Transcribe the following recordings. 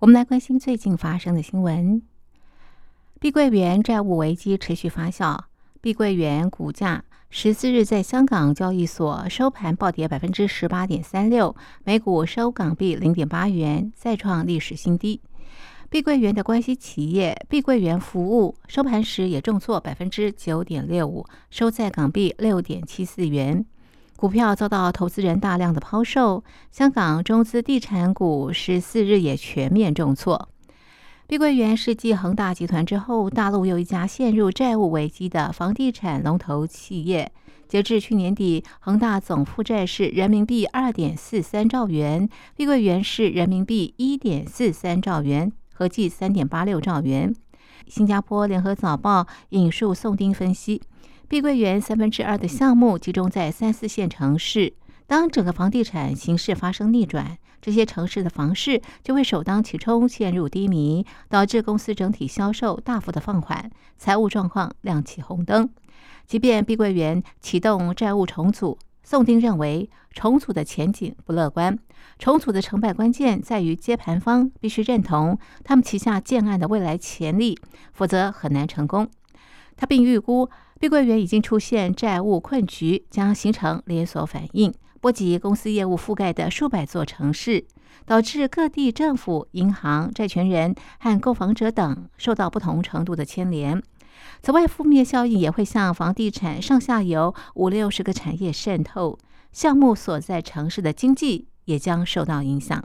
我们来关心最近发生的新闻。碧桂园债务危机持续发酵，碧桂园股价十四日在香港交易所收盘暴跌百分之十八点三六，每股收港币零点八元，再创历史新低。碧桂园的关系企业碧桂园服务收盘时也重挫百分之九点六五，收在港币六点七四元。股票遭到投资人大量的抛售，香港中资地产股十四日也全面重挫。碧桂园是继恒大集团之后，大陆又一家陷入债务危机的房地产龙头企业。截至去年底，恒大总负债是人民币二点四三兆元，碧桂园是人民币一点四三兆元，合计三点八六兆元。新加坡联合早报引述宋丁分析。碧桂园三分之二的项目集中在三四线城市，当整个房地产形势发生逆转，这些城市的房市就会首当其冲陷入低迷，导致公司整体销售大幅的放缓，财务状况亮起红灯。即便碧桂园启动债务重组，宋丁认为重组的前景不乐观。重组的成败关键在于接盘方必须认同他们旗下建案的未来潜力，否则很难成功。他并预估。碧桂园已经出现债务困局，将形成连锁反应，波及公司业务覆盖的数百座城市，导致各地政府、银行、债权人和购房者等受到不同程度的牵连。此外，负面效应也会向房地产上下游五六十个产业渗透，项目所在城市的经济也将受到影响。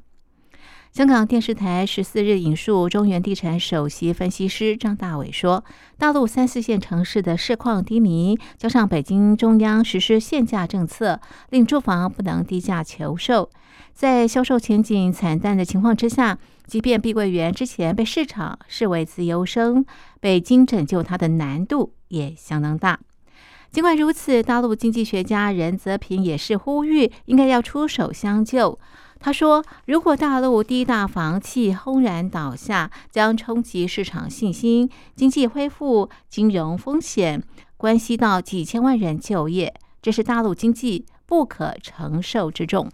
香港电视台十四日引述中原地产首席分析师张大伟说：“大陆三四线城市的市况低迷，加上北京中央实施限价政策，令住房不能低价求售。在销售前景惨淡的情况之下，即便碧桂园之前被市场视为自由生，北京拯救它的难度也相当大。尽管如此，大陆经济学家任泽平也是呼吁，应该要出手相救。”他说：“如果大陆第一大房企轰然倒下，将冲击市场信心、经济恢复、金融风险，关系到几千万人就业，这是大陆经济不可承受之重。”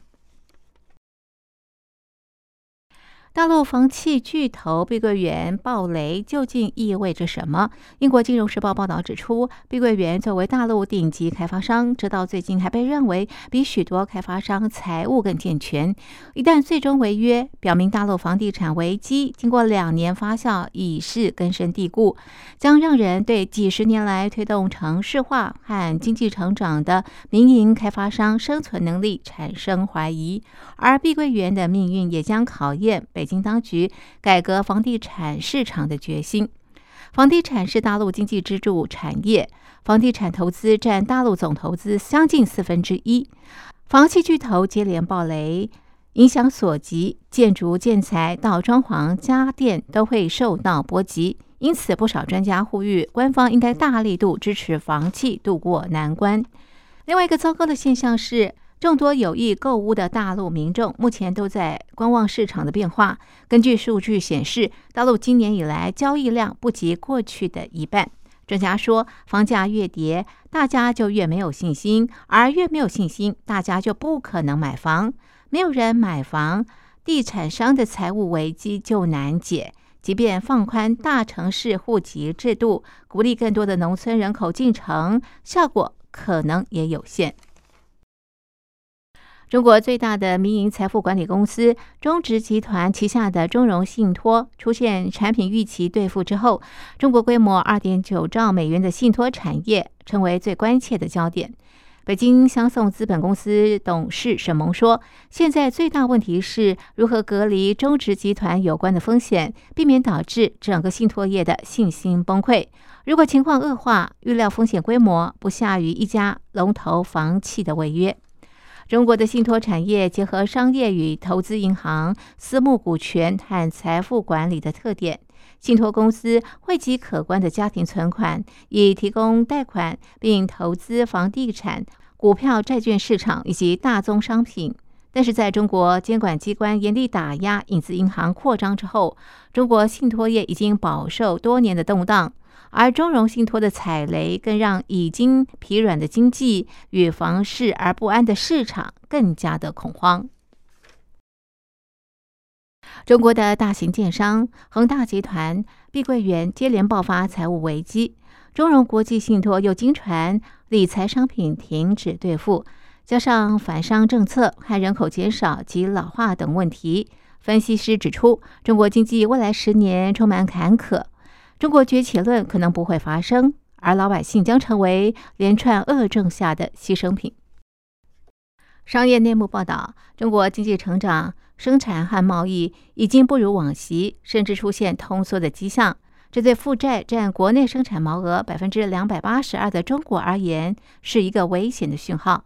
大陆房企巨头碧桂园暴雷究竟意味着什么？英国金融时报报道指出，碧桂园作为大陆顶级开发商，直到最近还被认为比许多开发商财务更健全。一旦最终违约，表明大陆房地产危机经过两年发酵已是根深蒂固，将让人对几十年来推动城市化和经济成长的民营开发商生存能力产生怀疑。而碧桂园的命运也将考验。北京当局改革房地产市场的决心。房地产是大陆经济支柱产业，房地产投资占大陆总投资将近四分之一。房企巨头接连暴雷，影响所及，建筑建材到装潢家电都会受到波及。因此，不少专家呼吁官方应该大力度支持房企渡过难关。另外一个糟糕的现象是。众多有意购屋的大陆民众目前都在观望市场的变化。根据数据显示，大陆今年以来交易量不及过去的一半。专家说，房价越跌，大家就越没有信心，而越没有信心，大家就不可能买房。没有人买房，地产商的财务危机就难解。即便放宽大城市户籍制度，鼓励更多的农村人口进城，效果可能也有限。中国最大的民营财富管理公司中植集团旗下的中融信托出现产品预期兑付之后，中国规模二点九兆美元的信托产业成为最关切的焦点。北京相送资本公司董事沈萌说：“现在最大问题是如何隔离中植集团有关的风险，避免导致整个信托业的信心崩溃。如果情况恶化，预料风险规模不下于一家龙头房企的违约。”中国的信托产业结合商业与投资银行、私募股权和财富管理的特点。信托公司汇集可观的家庭存款，以提供贷款，并投资房地产、股票、债券市场以及大宗商品。但是，在中国监管机关严厉打压影子银行扩张之后，中国信托业已经饱受多年的动荡。而中融信托的踩雷，更让已经疲软的经济与房市而不安的市场更加的恐慌。中国的大型建商恒大集团、碧桂园接连爆发财务危机，中融国际信托又经传理财商品停止兑付，加上反商政策和人口减少及老化等问题，分析师指出，中国经济未来十年充满坎坷。中国崛起论可能不会发生，而老百姓将成为连串恶政下的牺牲品。商业内幕报道，中国经济成长、生产和贸易已经不如往昔，甚至出现通缩的迹象。这对负债占国内生产毛额百分之两百八十二的中国而言，是一个危险的讯号。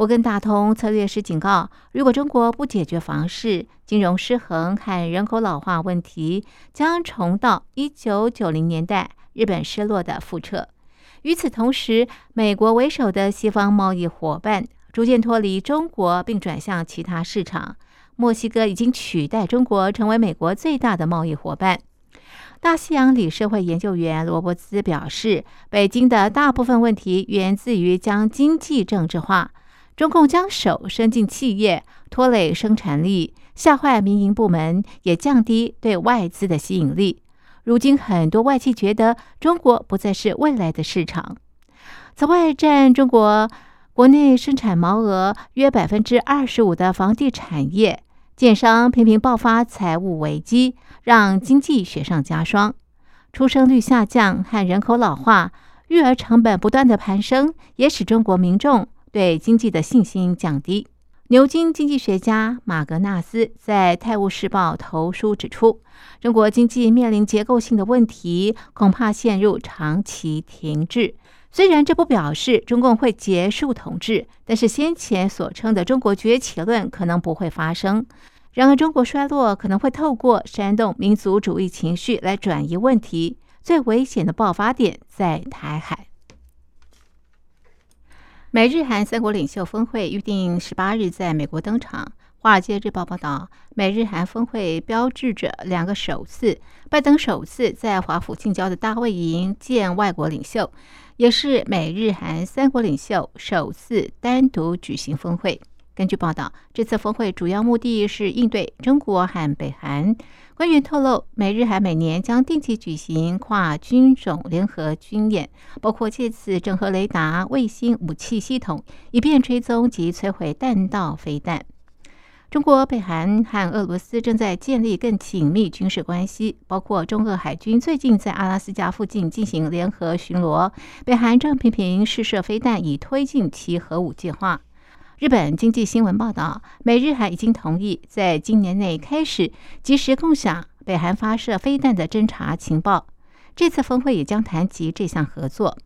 摩根大通策略师警告，如果中国不解决房市、金融失衡和人口老化问题，将重蹈一九九零年代日本失落的覆辙。与此同时，美国为首的西方贸易伙伴逐渐脱离中国，并转向其他市场。墨西哥已经取代中国成为美国最大的贸易伙伴。大西洋理事会研究员罗伯兹表示，北京的大部分问题源自于将经济政治化。中共将手伸进企业，拖累生产力，吓坏民营部门，也降低对外资的吸引力。如今，很多外企觉得中国不再是未来的市场。此外，占中国国内生产毛额约百分之二十五的房地产业，建商频频爆发财务危机，让经济雪上加霜。出生率下降和人口老化，育儿成本不断的攀升，也使中国民众。对经济的信心降低。牛津经济学家马格纳斯在《泰晤士报》投书指出，中国经济面临结构性的问题，恐怕陷入长期停滞。虽然这不表示中共会结束统治，但是先前所称的中国崛起论可能不会发生。然而，中国衰落可能会透过煽动民族主义情绪来转移问题。最危险的爆发点在台海。美日韩三国领袖峰会预定十八日在美国登场。《华尔街日报》报道，美日韩峰会标志着两个首次，拜登首次在华府近郊的大卫营见外国领袖，也是美日韩三国领袖首次单独举行峰会。根据报道，这次峰会主要目的是应对中国和北韩。官员透露，美日韩每年将定期举行跨军种联合军演，包括借此整合雷达、卫星、武器系统，以便追踪及摧毁弹道飞弹。中国、北韩和俄罗斯正在建立更紧密军事关系，包括中俄海军最近在阿拉斯加附近进行联合巡逻，北韩正频频试射飞弹，以推进其核武计划。日本经济新闻报道，美日韩已经同意在今年内开始及时共享北韩发射飞弹的侦察情报。这次峰会也将谈及这项合作。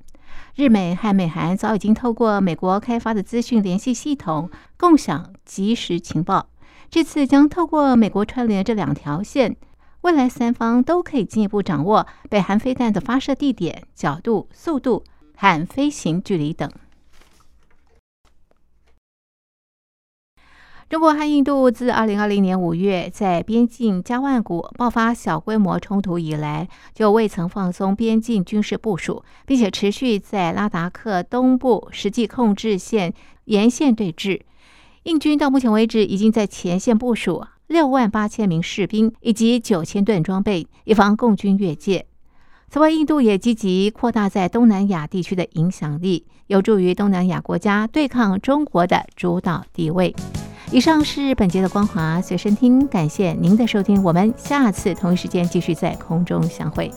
日美和美韩早已经透过美国开发的资讯联系系统共享即时情报，这次将透过美国串联这两条线，未来三方都可以进一步掌握北韩飞弹的发射地点、角度、速度和飞行距离等。中国和印度自二零二零年五月在边境加万古爆发小规模冲突以来，就未曾放松边境军事部署，并且持续在拉达克东部实际控制线沿线对峙。印军到目前为止已经在前线部署六万八千名士兵以及九千吨装备，以防共军越界。此外，印度也积极扩大在东南亚地区的影响力，有助于东南亚国家对抗中国的主导地位。以上是本节的光华随身听，感谢您的收听，我们下次同一时间继续在空中相会。